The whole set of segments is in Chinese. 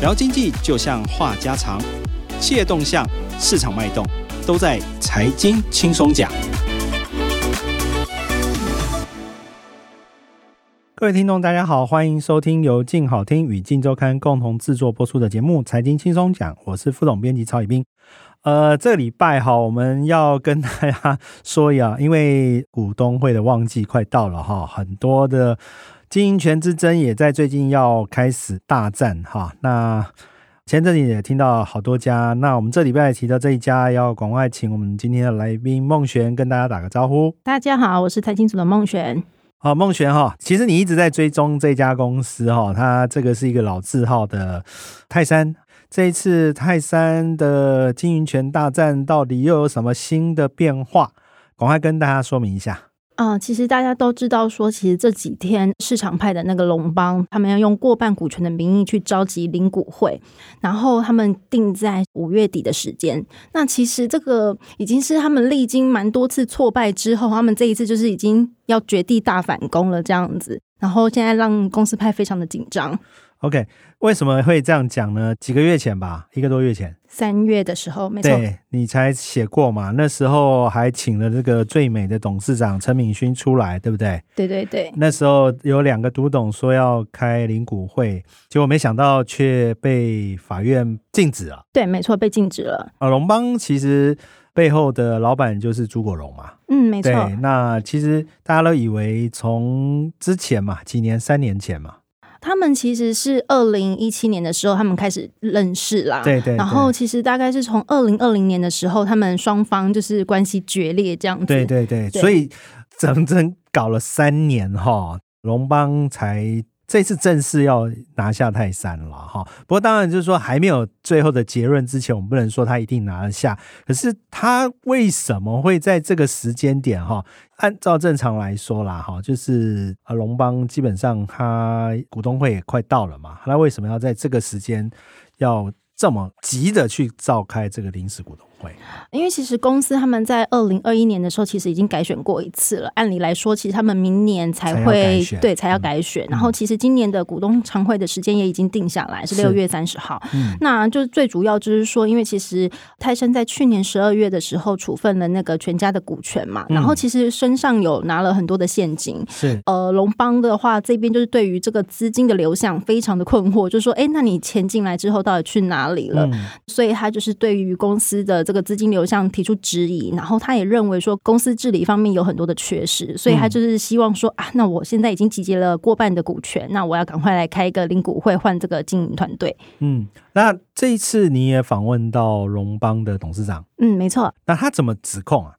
聊经济就像话家常，企业动向、市场脉动，都在财经轻松讲。各位听众，大家好，欢迎收听由静好听与静周刊共同制作播出的节目《财经轻松讲》，我是副总编辑曹以斌。呃，这个礼拜哈，我们要跟大家说一下，因为股东会的旺季快到了哈，很多的。经营权之争也在最近要开始大战哈。那前阵子也听到好多家，那我们这礼拜提到这一家，要赶快请我们今天的来宾孟璇跟大家打个招呼。大家好，我是财经组的孟璇。好，孟璇哈，其实你一直在追踪这家公司哈，它这个是一个老字号的泰山。这一次泰山的经营权大战到底又有什么新的变化？赶快跟大家说明一下。啊、其实大家都知道，说其实这几天市场派的那个龙邦，他们要用过半股权的名义去召集领股会，然后他们定在五月底的时间。那其实这个已经是他们历经蛮多次挫败之后，他们这一次就是已经要绝地大反攻了这样子，然后现在让公司派非常的紧张。OK，为什么会这样讲呢？几个月前吧，一个多月前，三月的时候，没错，对，你才写过嘛？那时候还请了这个最美的董事长陈敏勋出来，对不对？对对对。那时候有两个独董说要开领股会，结果没想到却被法院禁止了。对，没错，被禁止了。啊，龙邦其实背后的老板就是朱国荣嘛。嗯，没错。那其实大家都以为从之前嘛，几年，三年前嘛。他们其实是二零一七年的时候，他们开始认识啦。对，对对。然后其实大概是从二零二零年的时候，他们双方就是关系决裂这样子。对对对。对，所以整整搞了三年哈，龙邦才。这次正式要拿下泰山了哈，不过当然就是说还没有最后的结论之前，我们不能说他一定拿得下。可是他为什么会在这个时间点哈？按照正常来说啦哈，就是呃龙邦基本上他股东会也快到了嘛，那为什么要在这个时间要这么急的去召开这个临时股东？会，因为其实公司他们在二零二一年的时候，其实已经改选过一次了。按理来说，其实他们明年才会才对才要改选。嗯、然后，其实今年的股东常会的时间也已经定下来，是六月三十号。嗯、那就最主要就是说，因为其实泰山在去年十二月的时候处分了那个全家的股权嘛，嗯、然后其实身上有拿了很多的现金。是呃，龙邦的话这边就是对于这个资金的流向非常的困惑，就是说，哎，那你钱进来之后到底去哪里了？嗯、所以他就是对于公司的。这个资金流向提出质疑，然后他也认为说公司治理方面有很多的缺失，所以他就是希望说啊，那我现在已经集结了过半的股权，那我要赶快来开一个领股会换这个经营团队。嗯，那这一次你也访问到荣邦的董事长，嗯，没错。那他怎么指控啊？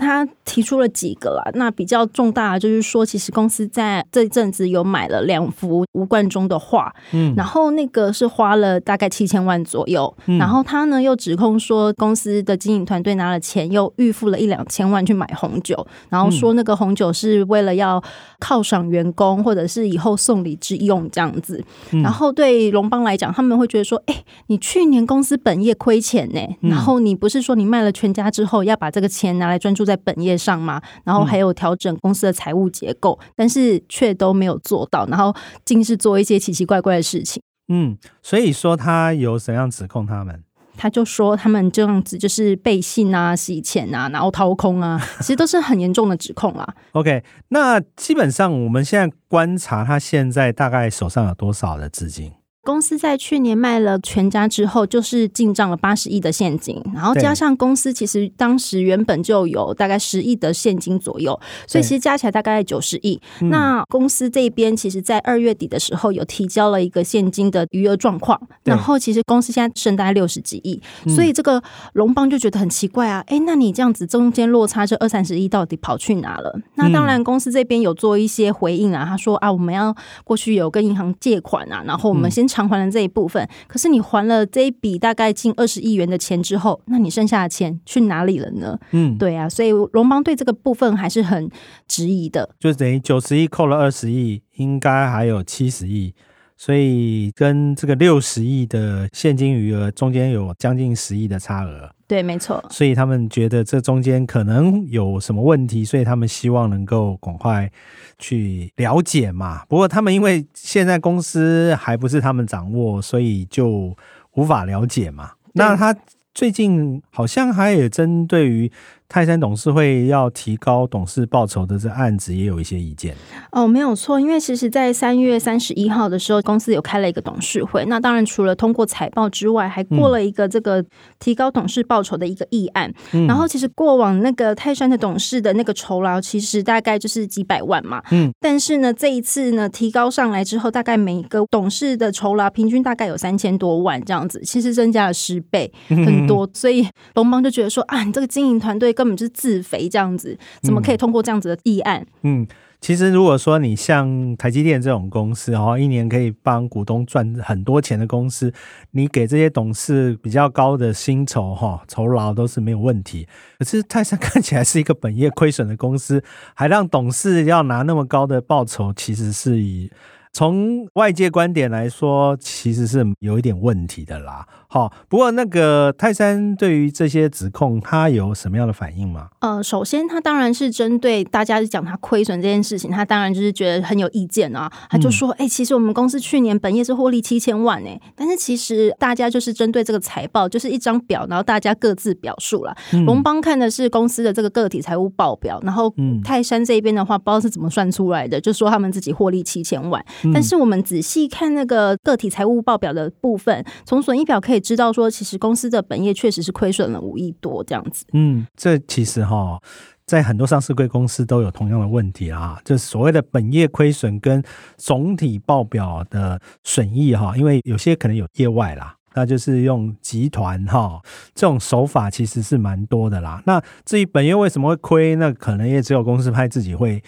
他提出了几个啦，那比较重大的就是说，其实公司在这阵子有买了两幅吴冠中的画，嗯，然后那个是花了大概七千万左右，嗯，然后他呢又指控说，公司的经营团队拿了钱，又预付了一两千万去买红酒，然后说那个红酒是为了要犒赏员工，或者是以后送礼之用这样子，嗯，然后对龙邦来讲，他们会觉得说，哎，你去年公司本业亏钱呢，然后你不是说你卖了全家之后要把这个钱拿来专注在本业上嘛，然后还有调整公司的财务结构，嗯、但是却都没有做到，然后尽是做一些奇奇怪怪的事情。嗯，所以说他有怎样指控他们？他就说他们这样子就是背信啊、洗钱啊，然后掏空啊，其实都是很严重的指控啦。OK，那基本上我们现在观察，他现在大概手上有多少的资金？公司在去年卖了全家之后，就是进账了八十亿的现金，然后加上公司其实当时原本就有大概十亿的现金左右，所以其实加起来大概九十亿。那公司这边其实，在二月底的时候有提交了一个现金的余额状况，然后其实公司现在剩大概六十几亿，所以这个龙邦就觉得很奇怪啊，哎，那你这样子中间落差这二三十亿到底跑去哪了？那当然公司这边有做一些回应啊，他说啊，我们要过去有跟银行借款啊，然后我们先。偿还了这一部分，可是你还了这一笔大概近二十亿元的钱之后，那你剩下的钱去哪里了呢？嗯，对啊，所以龙邦对这个部分还是很质疑的，就等于九十亿扣了二十亿，应该还有七十亿，所以跟这个六十亿的现金余额中间有将近十亿的差额。对，没错。所以他们觉得这中间可能有什么问题，所以他们希望能够赶快去了解嘛。不过他们因为现在公司还不是他们掌握，所以就无法了解嘛。那他最近好像还有针对于。泰山董事会要提高董事报酬的这案子也有一些意见哦，没有错，因为其实，在三月三十一号的时候，公司有开了一个董事会。那当然，除了通过财报之外，还过了一个这个提高董事报酬的一个议案。嗯、然后，其实过往那个泰山的董事的那个酬劳，其实大概就是几百万嘛。嗯。但是呢，这一次呢，提高上来之后，大概每个董事的酬劳平均大概有三千多万这样子，其实增加了十倍，很多。嗯、所以龙邦就觉得说啊，你这个经营团队。根本就是自肥这样子，怎么可以通过这样子的议案？嗯，其实如果说你像台积电这种公司，然后一年可以帮股东赚很多钱的公司，你给这些董事比较高的薪酬哈，酬劳都是没有问题。可是泰山看起来是一个本业亏损的公司，还让董事要拿那么高的报酬，其实是以。从外界观点来说，其实是有一点问题的啦。好，不过那个泰山对于这些指控，他有什么样的反应吗？呃，首先他当然是针对大家讲他亏损这件事情，他当然就是觉得很有意见啊。他就说：“哎、嗯欸，其实我们公司去年本业是获利七千万哎，但是其实大家就是针对这个财报，就是一张表，然后大家各自表述了。龙、嗯、邦看的是公司的这个个体财务报表，然后泰山这边的话，不知道是怎么算出来的，就说他们自己获利七千万。”但是我们仔细看那个个体财务报表的部分，从损益表可以知道说，其实公司的本业确实是亏损了五亿多这样子。嗯，这其实哈，在很多上市贵公司都有同样的问题啊，就是所谓的本业亏损跟总体报表的损益哈，因为有些可能有业外啦，那就是用集团哈这种手法其实是蛮多的啦。那至于本业为什么会亏，那可能也只有公司派自己会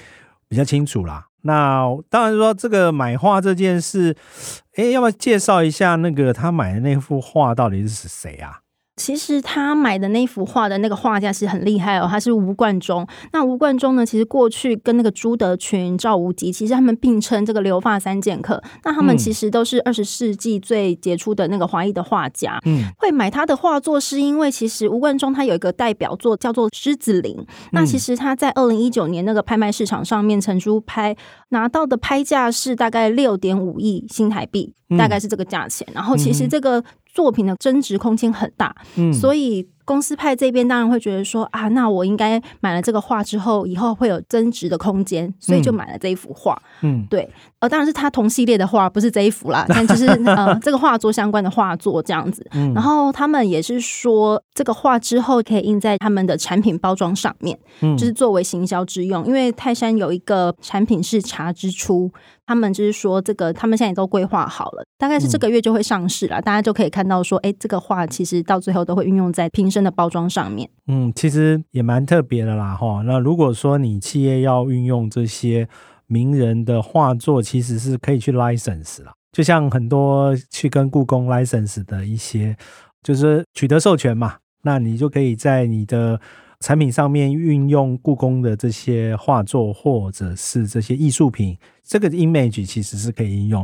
比较清楚啦。那当然说这个买画这件事，哎，要不要介绍一下那个他买的那幅画到底是谁啊？其实他买的那幅画的那个画家是很厉害哦，他是吴冠中。那吴冠中呢，其实过去跟那个朱德群、赵无极，其实他们并称这个留发三剑客。那他们其实都是二十世纪最杰出的那个华裔的画家。嗯，会买他的画作是因为其实吴冠中他有一个代表作叫做《狮子林》。那其实他在二零一九年那个拍卖市场上面，成书拍拿到的拍价是大概六点五亿新台币，大概是这个价钱。然后其实这个。作品的增值空间很大，嗯，所以。公司派这边当然会觉得说啊，那我应该买了这个画之后，以后会有增值的空间，所以就买了这一幅画。嗯，对，呃，当然是他同系列的画，不是这一幅啦，但就是呃，这个画作相关的画作这样子。嗯，然后他们也是说，这个画之后可以印在他们的产品包装上面，嗯，就是作为行销之用。因为泰山有一个产品是茶之初，他们就是说这个他们现在都规划好了，大概是这个月就会上市了，大家就可以看到说，哎，这个画其实到最后都会运用在瓶身的包装上面，嗯，其实也蛮特别的啦，哈。那如果说你企业要运用这些名人的画作，其实是可以去 license 啦，就像很多去跟故宫 license 的一些，就是取得授权嘛，那你就可以在你的产品上面运用故宫的这些画作或者是这些艺术品，这个 image 其实是可以应用。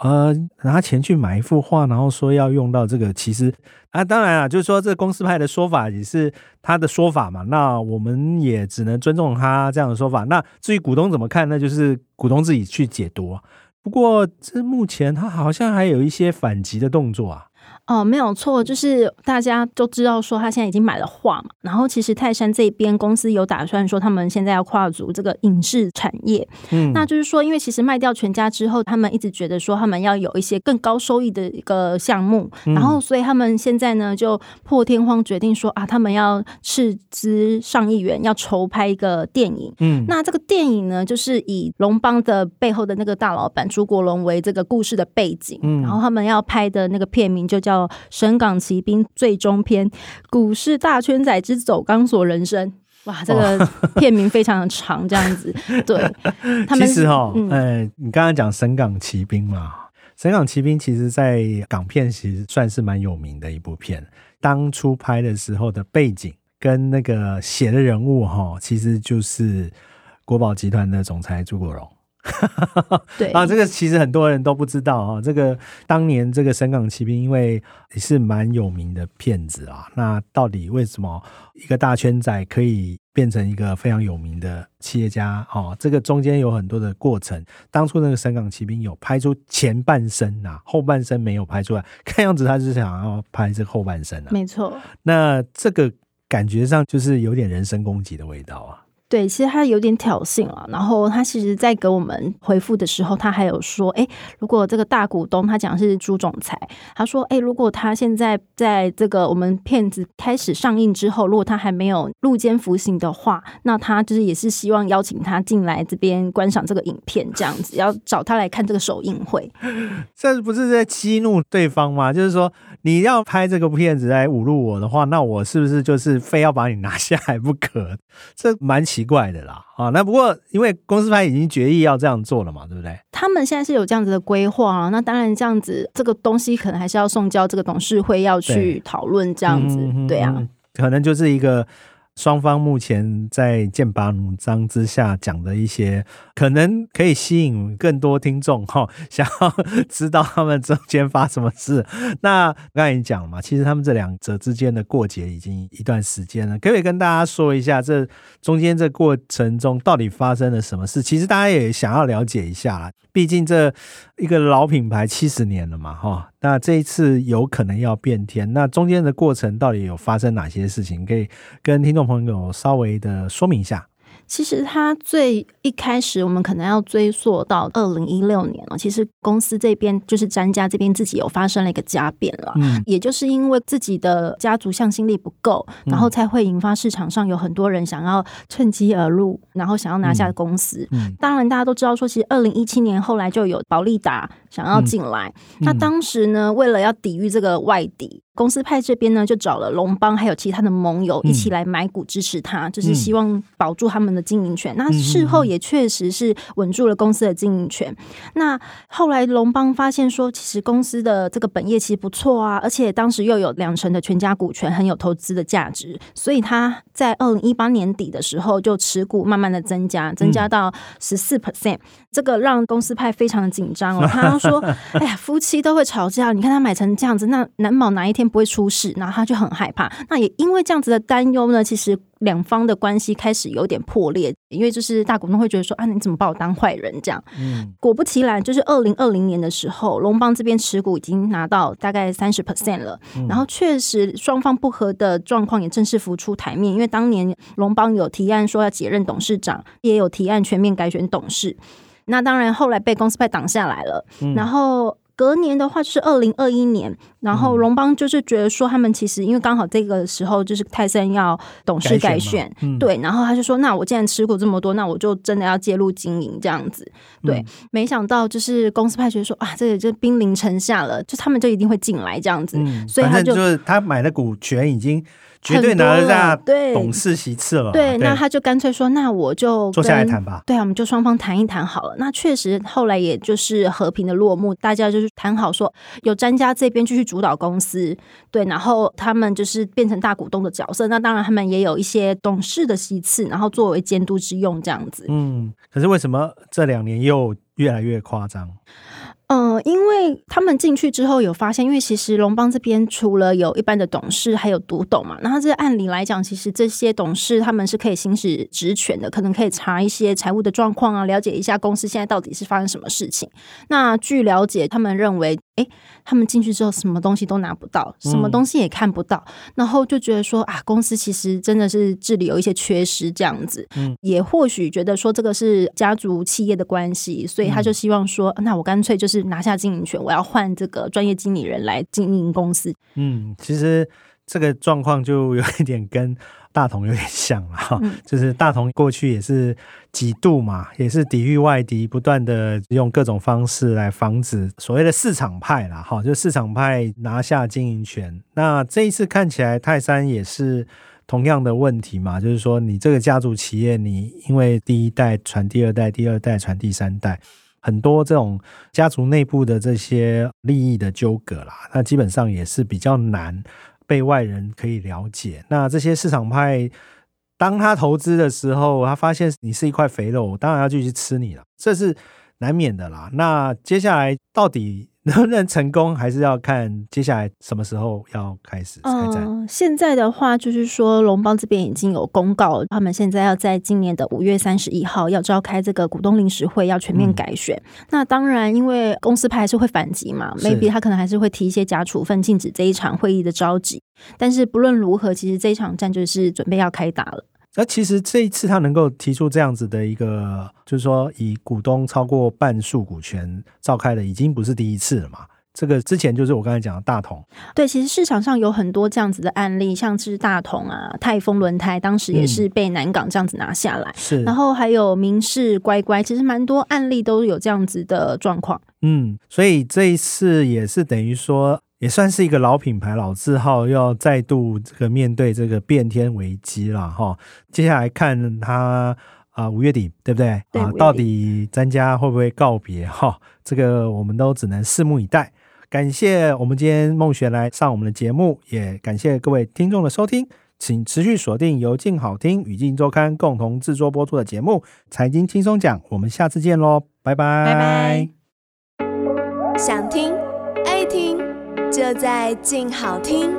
呃，拿钱去买一幅画，然后说要用到这个，其实啊，当然啊，就是说这公司派的说法也是他的说法嘛，那我们也只能尊重他这样的说法。那至于股东怎么看，那就是股东自己去解读。不过这目前他好像还有一些反击的动作啊。哦，没有错，就是大家都知道说他现在已经买了画嘛，然后其实泰山这边公司有打算说他们现在要跨足这个影视产业，嗯，那就是说，因为其实卖掉全家之后，他们一直觉得说他们要有一些更高收益的一个项目，然后所以他们现在呢就破天荒决定说啊，他们要斥资上亿元要筹拍一个电影，嗯，那这个电影呢就是以龙邦的背后的那个大老板朱国龙为这个故事的背景，嗯，然后他们要拍的那个片名就叫。《神港奇兵》最终篇，股市大圈仔之走钢索人生，哇，这个 片名非常的长，这样子。对，他们其实哈、哦，嗯、呃，你刚刚讲《神港奇兵》嘛，《神港奇兵》其实在港片其实算是蛮有名的一部片。当初拍的时候的背景跟那个写的人物哈，其实就是国宝集团的总裁朱国荣。对 啊，这个其实很多人都不知道啊。这个当年这个神港奇兵，因为也是蛮有名的骗子啊。那到底为什么一个大圈仔可以变成一个非常有名的企业家？哦，这个中间有很多的过程。当初那个神港奇兵有拍出前半生啊，后半生没有拍出来。看样子他是想要拍这个后半生啊。没错。那这个感觉上就是有点人身攻击的味道啊。对，其实他有点挑衅了。然后他其实，在给我们回复的时候，他还有说：“哎，如果这个大股东，他讲是朱总裁，他说：哎，如果他现在在这个我们片子开始上映之后，如果他还没有入监服刑的话，那他就是也是希望邀请他进来这边观赏这个影片，这样子要找他来看这个首映会。这不是在激怒对方吗？就是说，你要拍这个片子来侮辱我的话，那我是不是就是非要把你拿下来不可？这蛮奇。怪的啦，啊，那不过因为公司派已经决议要这样做了嘛，对不对？他们现在是有这样子的规划啊，那当然这样子，这个东西可能还是要送交这个董事会要去讨论，这样子，对，对啊，可能就是一个。双方目前在剑拔弩张之下讲的一些，可能可以吸引更多听众哈，想要知道他们中间发什么事。那刚才你讲了嘛，其实他们这两者之间的过节已经一段时间了，可不可以跟大家说一下，这中间这过程中到底发生了什么事？其实大家也想要了解一下，毕竟这一个老品牌七十年了嘛，哈。那这一次有可能要变天，那中间的过程到底有发生哪些事情？可以跟听众朋友稍微的说明一下。其实他最一开始，我们可能要追溯到二零一六年了。其实公司这边就是詹家这边自己有发生了一个家变了，嗯，也就是因为自己的家族向心力不够，然后才会引发市场上有很多人想要趁机而入，然后想要拿下公司。嗯，当然大家都知道说，其实二零一七年后来就有保利达想要进来，那当时呢，为了要抵御这个外敌。公司派这边呢，就找了龙邦还有其他的盟友一起来买股支持他，嗯、就是希望保住他们的经营权。嗯、那事后也确实是稳住了公司的经营权。嗯、那后来龙邦发现说，其实公司的这个本业其实不错啊，而且当时又有两成的全家股权，很有投资的价值。所以他在二零一八年底的时候，就持股慢慢的增加，增加到十四 percent。这个让公司派非常的紧张哦。他说：“哎呀，夫妻都会吵架，你看他买成这样子，那难保哪一天。”不会出事，然后他就很害怕。那也因为这样子的担忧呢，其实两方的关系开始有点破裂。因为就是大股东会觉得说啊，你怎么把我当坏人这样？嗯，果不其然，就是二零二零年的时候，龙邦这边持股已经拿到大概三十 percent 了。嗯、然后确实双方不和的状况也正式浮出台面。因为当年龙邦有提案说要解任董事长，也有提案全面改选董事。那当然后来被公司派挡下来了。嗯、然后。隔年的话就是二零二一年，然后龙邦就是觉得说他们其实因为刚好这个时候就是泰森要董事改选，改选嗯、对，然后他就说那我既然持股这么多，那我就真的要介入经营这样子，对，嗯、没想到就是公司派觉得说啊，这个就兵临城下了，就他们就一定会进来这样子，嗯、所以他就就是他买的股权已经。绝对拿得下董事席次了。对，那他就干脆说：“那我就坐下来谈吧。”对啊，我们就双方谈一谈好了。那确实后来也就是和平的落幕，大家就是谈好说，有詹家这边继续主导公司，对，然后他们就是变成大股东的角色。那当然他们也有一些董事的席次，然后作为监督之用这样子。嗯，可是为什么这两年又越来越夸张？嗯、呃，因为他们进去之后有发现，因为其实龙邦这边除了有一般的董事，还有独董嘛。那他这按理来讲，其实这些董事他们是可以行使职权的，可能可以查一些财务的状况啊，了解一下公司现在到底是发生什么事情。那据了解，他们认为，哎，他们进去之后什么东西都拿不到，什么东西也看不到，嗯、然后就觉得说啊，公司其实真的是治理有一些缺失这样子。嗯，也或许觉得说这个是家族企业的关系，所以他就希望说，嗯、那我干脆就是。拿下经营权，我要换这个专业经理人来经营公司。嗯，其实这个状况就有一点跟大同有点像了哈，嗯、就是大同过去也是几度嘛，也是抵御外敌，不断的用各种方式来防止所谓的市场派啦，哈，就市场派拿下经营权。那这一次看起来泰山也是同样的问题嘛，就是说你这个家族企业，你因为第一代传第二代，第二代传第三代。很多这种家族内部的这些利益的纠葛啦，那基本上也是比较难被外人可以了解。那这些市场派当他投资的时候，他发现你是一块肥肉，当然要继续吃你了，这是难免的啦。那接下来到底？能不能成功，还是要看接下来什么时候要开始开战。嗯，现在的话，就是说龙邦这边已经有公告，他们现在要在今年的五月三十一号要召开这个股东临时会，要全面改选。嗯、那当然，因为公司派还是会反击嘛，maybe 他可能还是会提一些假处分，禁止这一场会议的召集。但是不论如何，其实这一场战就是准备要开打了。那其实这一次他能够提出这样子的一个，就是说以股东超过半数股权召开的，已经不是第一次了嘛。这个之前就是我刚才讲的大同。对，其实市场上有很多这样子的案例，像是大同啊、泰丰轮胎，当时也是被南港这样子拿下来。是、嗯，然后还有明世乖乖，其实蛮多案例都有这样子的状况。嗯，所以这一次也是等于说。也算是一个老品牌、老字号，要再度这个面对这个变天危机了哈。接下来看它啊，五月底对不对？对啊，到底詹家会不会告别哈？这个我们都只能拭目以待。感谢我们今天孟璇来上我们的节目，也感谢各位听众的收听，请持续锁定由静好听与静周刊共同制作播出的节目《财经轻松讲》，我们下次见喽，拜拜拜拜。想听。就在静好听。